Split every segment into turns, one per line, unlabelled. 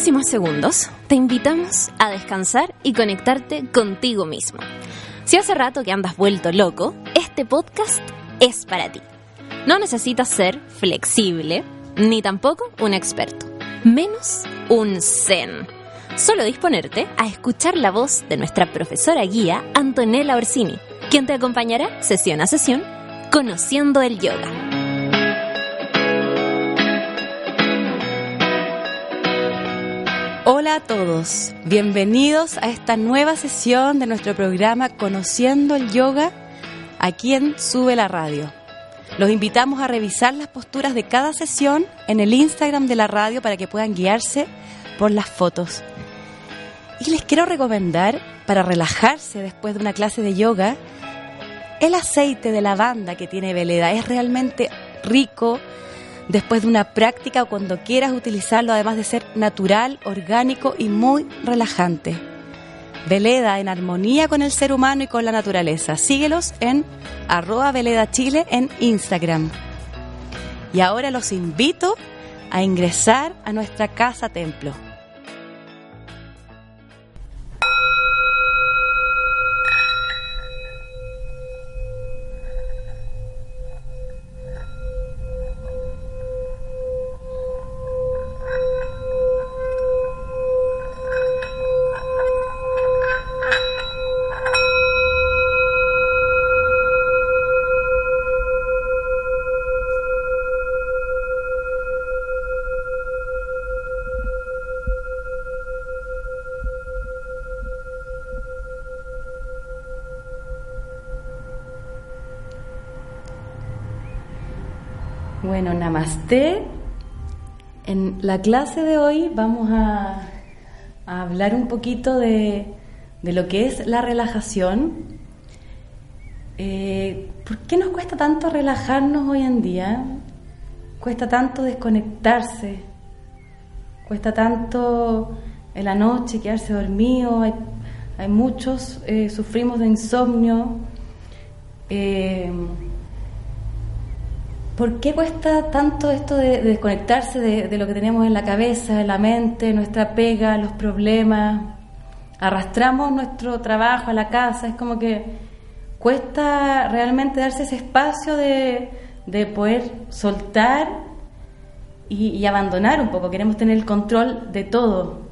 próximos segundos te invitamos a descansar y conectarte contigo mismo. Si hace rato que andas vuelto loco, este podcast es para ti. No necesitas ser flexible, ni tampoco un experto, menos un zen. Solo disponerte a escuchar la voz de nuestra profesora guía Antonella Orsini, quien te acompañará sesión a sesión conociendo el yoga.
Hola a todos, bienvenidos a esta nueva sesión de nuestro programa Conociendo el Yoga aquí en Sube la Radio. Los invitamos a revisar las posturas de cada sesión en el Instagram de la radio para que puedan guiarse por las fotos. Y les quiero recomendar, para relajarse después de una clase de yoga, el aceite de lavanda que tiene Veleda. Es realmente rico, después de una práctica o cuando quieras utilizarlo, además de ser natural, orgánico y muy relajante. Veleda en armonía con el ser humano y con la naturaleza. Síguelos en arroba Veleda Chile en Instagram. Y ahora los invito a ingresar a nuestra casa templo. Bueno, namaste. En la clase de hoy vamos a, hablar un poquito de, lo que es la relajación. Eh, ¿Por qué nos cuesta tanto relajarnos hoy en día? Cuesta tanto desconectarse. Cuesta tanto en la noche quedarse dormido. Hay, muchos, eh, sufrimos de insomnio. Eh, ¿Por qué cuesta tanto esto de, desconectarse de, lo que tenemos en la cabeza, en la mente, nuestra pega, los problemas? Arrastramos nuestro trabajo a la casa, es como que cuesta realmente darse ese espacio de, poder soltar y, abandonar un poco, queremos tener el control de todo.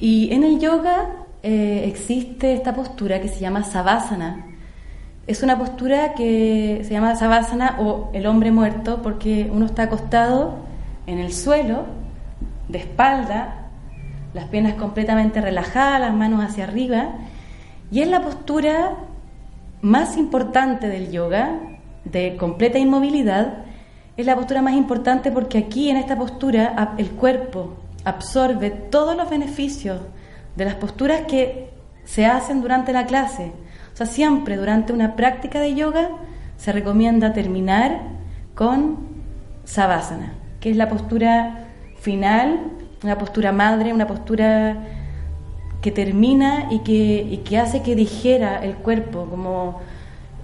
Y en el yoga eh, existe esta postura que se llama savasana, es una postura que se llama savasana o el hombre muerto porque uno está acostado en el suelo, de espalda, las piernas completamente relajadas, las manos hacia arriba, y es la postura más importante del yoga, de completa inmovilidad, es la postura más importante porque aquí en esta postura el cuerpo absorbe todos los beneficios de las posturas que se hacen durante la clase o sea, siempre durante una práctica de yoga se recomienda terminar con savasana, que es la postura final, una postura madre, una postura que termina y que, que hace que dijera el cuerpo, como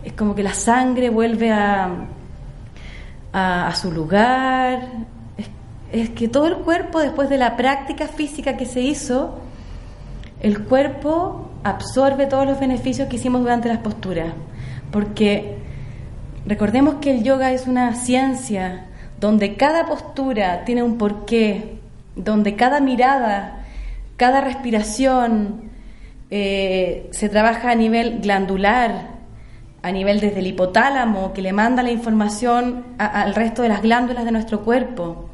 es como que la sangre vuelve a, a, su lugar. es, que todo el cuerpo, después de la práctica física que se hizo, el cuerpo absorbe todos los beneficios que hicimos durante las posturas, porque recordemos que el yoga es una ciencia donde cada postura tiene un porqué, donde cada mirada, cada respiración eh, se trabaja a nivel glandular, a nivel desde el hipotálamo, que le manda la información al resto de las glándulas de nuestro cuerpo,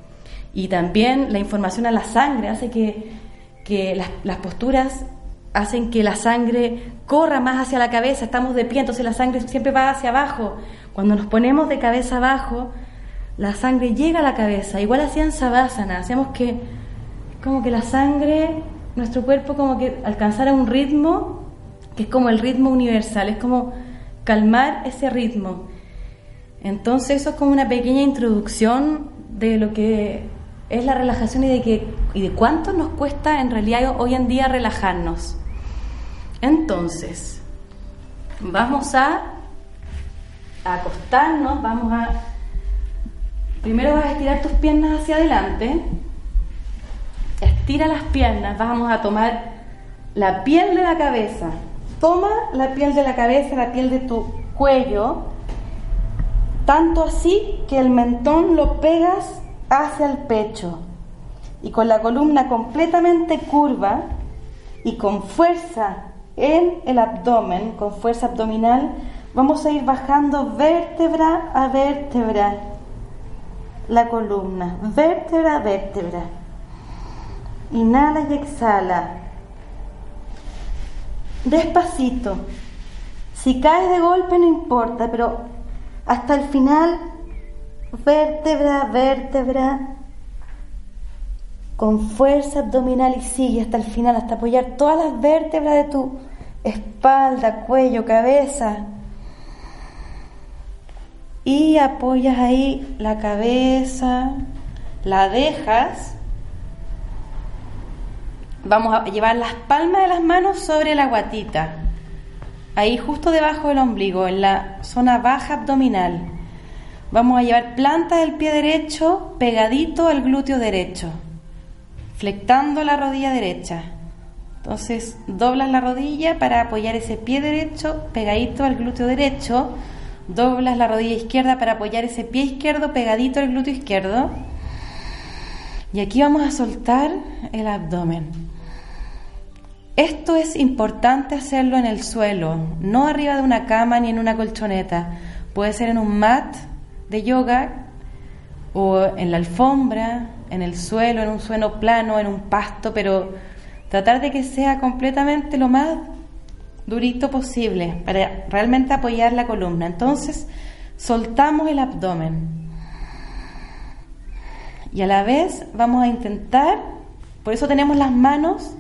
y también la información a la sangre hace que, las, las posturas hacen que la sangre corra más hacia la cabeza, estamos de pie, entonces la sangre siempre va hacia abajo. Cuando nos ponemos de cabeza abajo, la sangre llega a la cabeza. Igual hacían sabásana, hacemos que como que la sangre, nuestro cuerpo como que alcanzara un ritmo que es como el ritmo universal, es como calmar ese ritmo. Entonces eso es como una pequeña introducción de lo que es la relajación y de que y de cuánto nos cuesta en realidad hoy en día relajarnos. Entonces, vamos a, acostarnos, vamos a... Primero vas a estirar tus piernas hacia adelante estira las piernas, vamos a tomar la piel de la cabeza. Toma la piel de la cabeza, la piel de tu cuello, tanto así que el mentón lo pegas hacia el pecho y con la columna completamente curva y con fuerza en el abdomen, con fuerza abdominal, vamos a ir bajando vértebra a vértebra la columna, vértebra a vértebra. Inhala y exhala. Despacito. Si caes de golpe no importa, pero hasta el final, vértebra, vértebra, con fuerza abdominal y sigue hasta el final, hasta apoyar todas las vértebras de tu espalda, cuello, cabeza. Y apoyas ahí la cabeza, la dejas. Vamos a llevar las palmas de las manos sobre la guatita, ahí justo debajo del ombligo, en la zona baja abdominal. Vamos a llevar planta del pie derecho pegadito al glúteo derecho flectando la rodilla derecha. Entonces doblas la rodilla para apoyar ese pie derecho pegadito al glúteo derecho. Doblas la rodilla izquierda para apoyar ese pie izquierdo pegadito al glúteo izquierdo. Y aquí vamos a soltar el abdomen. Esto es importante hacerlo en el suelo, no arriba de una cama ni en una colchoneta. Puede ser en un mat de yoga o en la alfombra, en el suelo, en un suelo plano, en un pasto, pero tratar de que sea completamente lo más durito posible para realmente apoyar la columna. Entonces, soltamos el abdomen. Y a la vez vamos a intentar, por eso tenemos las manos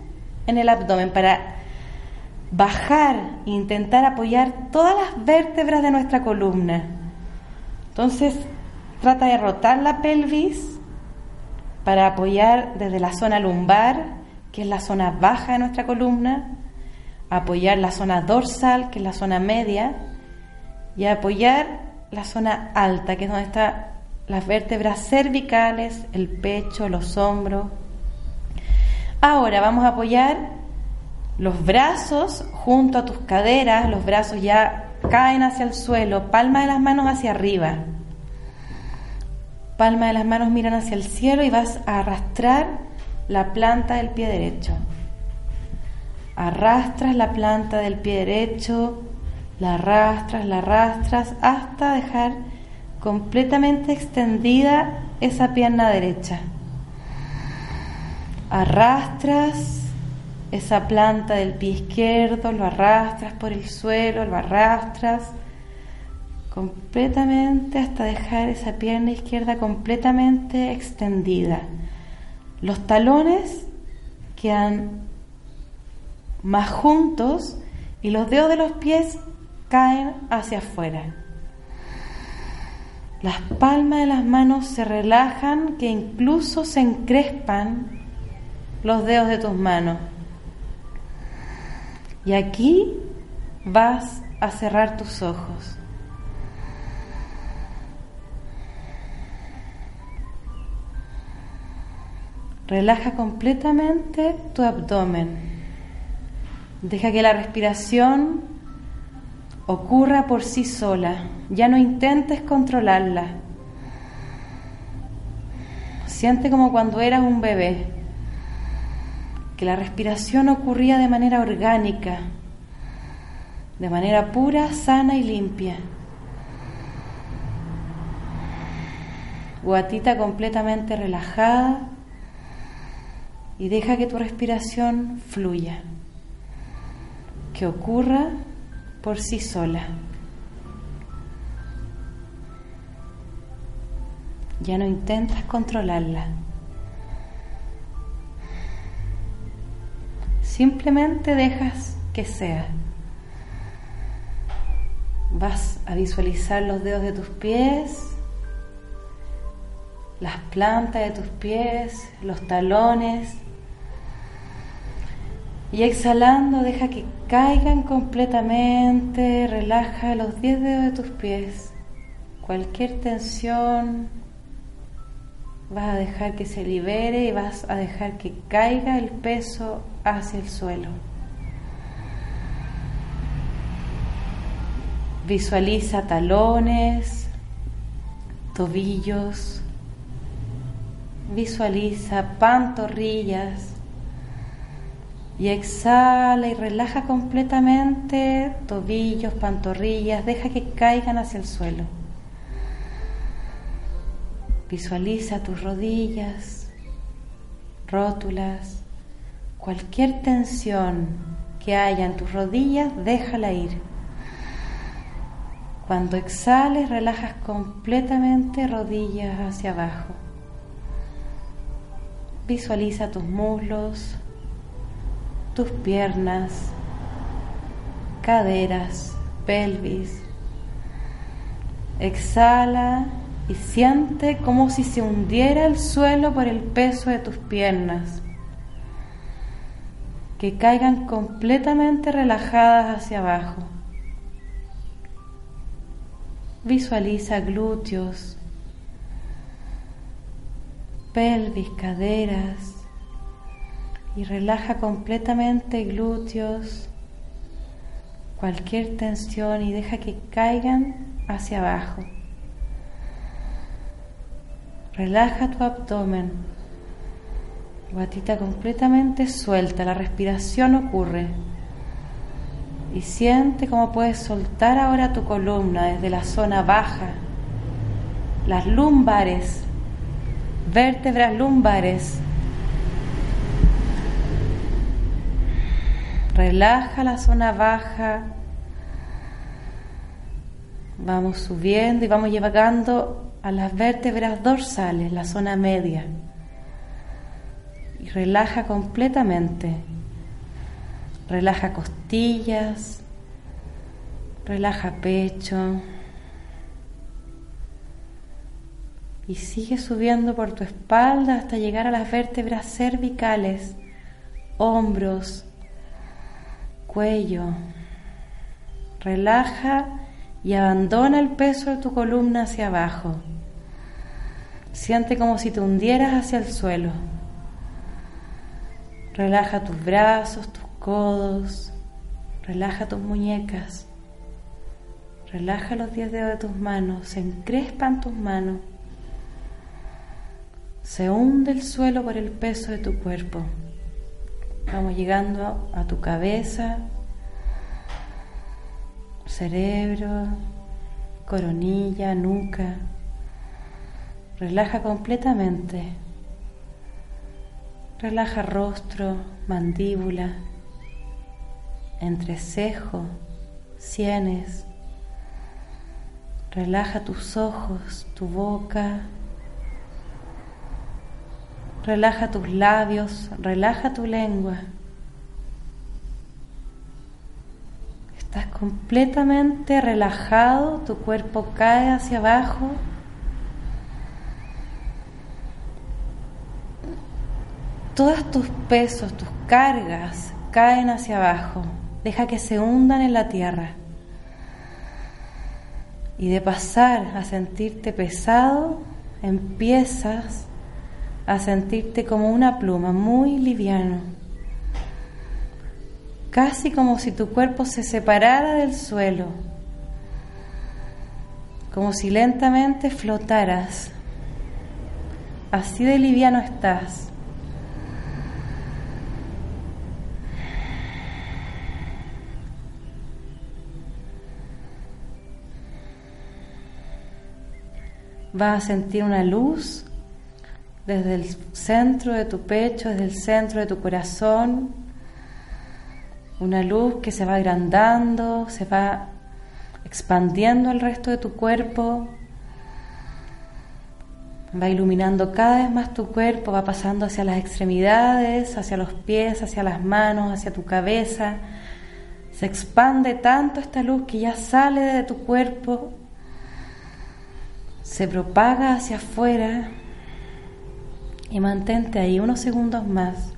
en el abdomen, para bajar e intentar apoyar todas las vértebras de nuestra columna. Entonces, trata de rotar la pelvis para apoyar desde la zona lumbar, que es la zona baja de nuestra columna, apoyar la zona dorsal, que es la zona media, y apoyar la zona alta, que es donde están las vértebras cervicales, el pecho, los hombros. Ahora vamos a apoyar los brazos junto a tus caderas, los brazos ya caen hacia el suelo, palma de las manos hacia arriba. Palma de las manos miran hacia el cielo y vas a arrastrar la planta del pie derecho. Arrastras la planta del pie derecho, la arrastras, la arrastras hasta dejar completamente extendida esa pierna derecha. Arrastras esa planta del pie izquierdo, lo arrastras por el suelo, lo arrastras completamente hasta dejar esa pierna izquierda completamente extendida. Los talones quedan más juntos y los dedos de los pies caen hacia afuera. Las palmas de las manos se relajan, que incluso se encrespan los dedos de tus manos. Y aquí vas a cerrar tus ojos. Relaja completamente tu abdomen. Deja que la respiración ocurra por sí sola. Ya no intentes controlarla. Siente como cuando eras un bebé, que la respiración ocurría de manera orgánica, de manera pura, sana y limpia. Guatita completamente relajada y deja que tu respiración fluya, que ocurra por sí sola. Ya no intentas controlarla. Simplemente dejas que sea. Vas a visualizar los dedos de tus pies, las plantas de tus pies, los talones, y exhalando, deja que caigan completamente, relaja los 10 dedos de tus pies. Cualquier tensión vas a dejar que se libere y vas a dejar que caiga el peso hacia el suelo. Visualiza talones, tobillos, visualiza pantorrillas y exhala y relaja completamente tobillos, pantorrillas, deja que caigan hacia el suelo. Visualiza tus rodillas, rótulas, cualquier tensión que haya en tus rodillas, déjala ir. Cuando exhales, relajas completamente rodillas hacia abajo. Visualiza tus muslos, tus piernas, caderas, pelvis. Exhala y siente como si se hundiera el suelo por el peso de tus piernas, que caigan completamente relajadas hacia abajo. Visualiza glúteos, pelvis, caderas y relaja completamente glúteos, cualquier tensión y deja que caigan hacia abajo. Relaja tu abdomen, guatita completamente suelta, la respiración ocurre. Y siente cómo puedes soltar ahora tu columna desde la zona baja, las lumbares, vértebras lumbares. Relaja la zona baja. Vamos subiendo y vamos llevando a las vértebras dorsales, la zona media. Y relaja completamente. Relaja costillas, relaja pecho. Y sigue subiendo por tu espalda hasta llegar a las vértebras cervicales, hombros, cuello. Relaja y abandona el peso de tu columna hacia abajo. Siente como si te hundieras hacia el suelo. Relaja tus brazos, tus codos, relaja tus muñecas, relaja los diez dedos de tus manos, se encrespan tus manos, se hunde el suelo por el peso de tu cuerpo. Vamos llegando a tu cabeza, cerebro, coronilla, nuca. Relaja completamente. Relaja rostro, mandíbula, entrecejo, sienes. Relaja tus ojos, tu boca. Relaja tus labios, relaja tu lengua. Estás completamente relajado, tu cuerpo cae hacia abajo todos tus pesos, tus cargas caen hacia abajo. Deja que se hundan en la tierra. Y de pasar a sentirte pesado, empiezas a sentirte como una pluma, muy liviano. Casi como si tu cuerpo se separara del suelo. Como si lentamente flotaras. Así de liviano estás. vas a sentir una luz desde el centro de tu pecho, desde el centro de tu corazón, una luz que se va agrandando, se va expandiendo al resto de tu cuerpo, va iluminando cada vez más tu cuerpo, va pasando hacia las extremidades, hacia los pies, hacia las manos, hacia tu cabeza. Se expande tanto esta luz que ya sale de tu cuerpo se propaga hacia afuera y mantente ahí unos segundos más.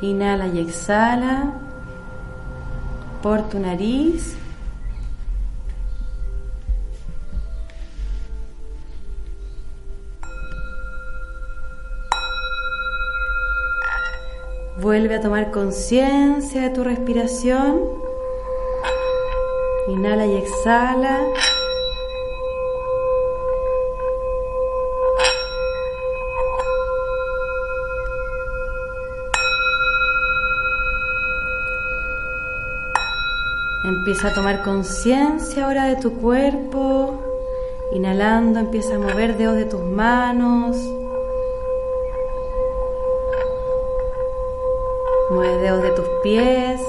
Inhala y exhala por tu nariz. Vuelve a tomar conciencia de tu respiración. Inhala y exhala. Empieza a tomar conciencia ahora de tu cuerpo. Inhalando, empieza a mover dedos de tus manos. Mueve dedos de tus pies.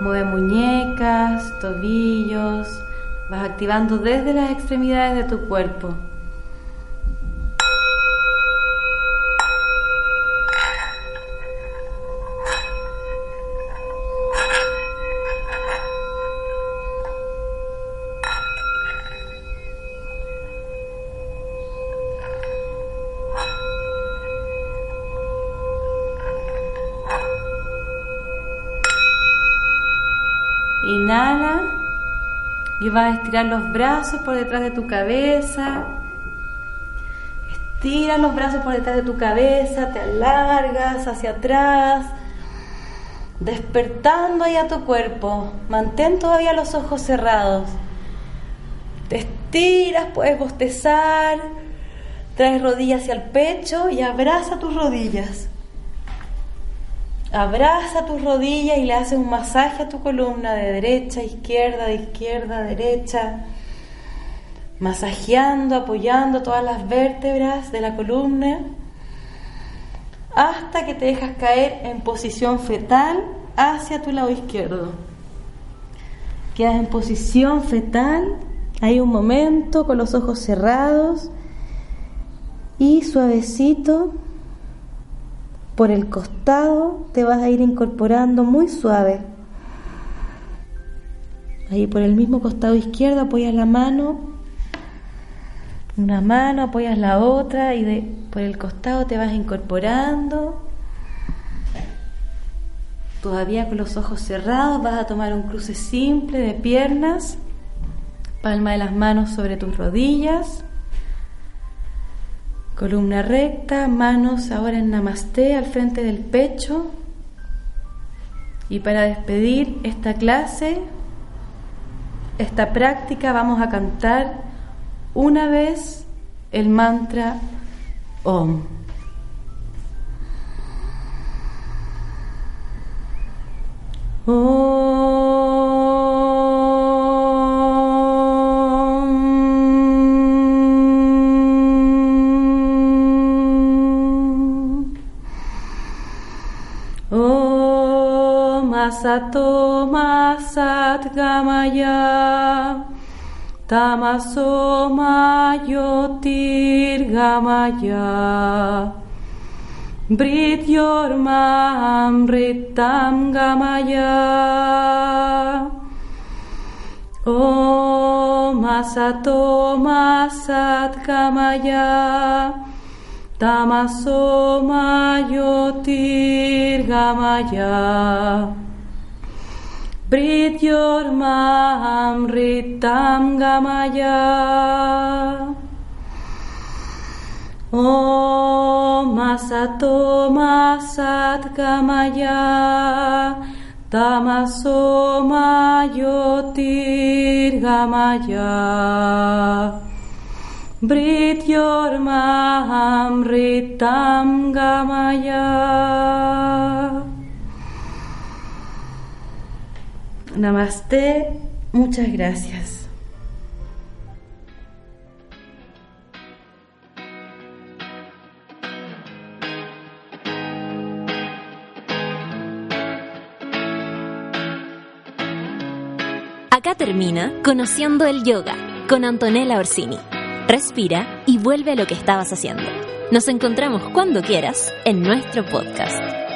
Mueve muñecas, tobillos. Vas activando desde las extremidades de tu cuerpo. Y vas a estirar los brazos por detrás de tu cabeza. Estira los brazos por detrás de tu cabeza, te alargas hacia atrás, despertando ahí a tu cuerpo. Mantén todavía los ojos cerrados. Te estiras, puedes bostezar, traes rodillas hacia el pecho y abraza tus rodillas. Abraza tus rodillas y le haces un masaje a tu columna de derecha a izquierda, de izquierda a derecha, masajeando, apoyando todas las vértebras de la columna hasta que te dejas caer en posición fetal hacia tu lado izquierdo. Quedas en posición fetal, hay un momento con los ojos cerrados y suavecito por el costado te vas a ir incorporando muy suave. Ahí por el mismo costado izquierdo apoyas la mano, una mano, apoyas la otra y de, por el costado te vas incorporando. Todavía con los ojos cerrados vas a tomar un cruce simple de piernas, palma de las manos sobre tus rodillas. Columna recta, manos ahora en namaste al frente del pecho. Y para despedir esta clase, esta práctica, vamos a cantar una vez el mantra Om. Sato Masat Gamaya Tamaso Mayotir Gamaya Brityorma Amritam Gamaya Om Asato Masat Gamaya Tamaso Mayotir Gamaya Brit maham Amritam Gamaya. Om Masato Masat Gamaya. Tamaso Mayotir Gamaya. Brit maham Amritam Gamaya. Namaste, muchas gracias.
Acá termina Conociendo el Yoga con Antonella Orsini. Respira y vuelve a lo que estabas haciendo. Nos encontramos cuando quieras en nuestro podcast.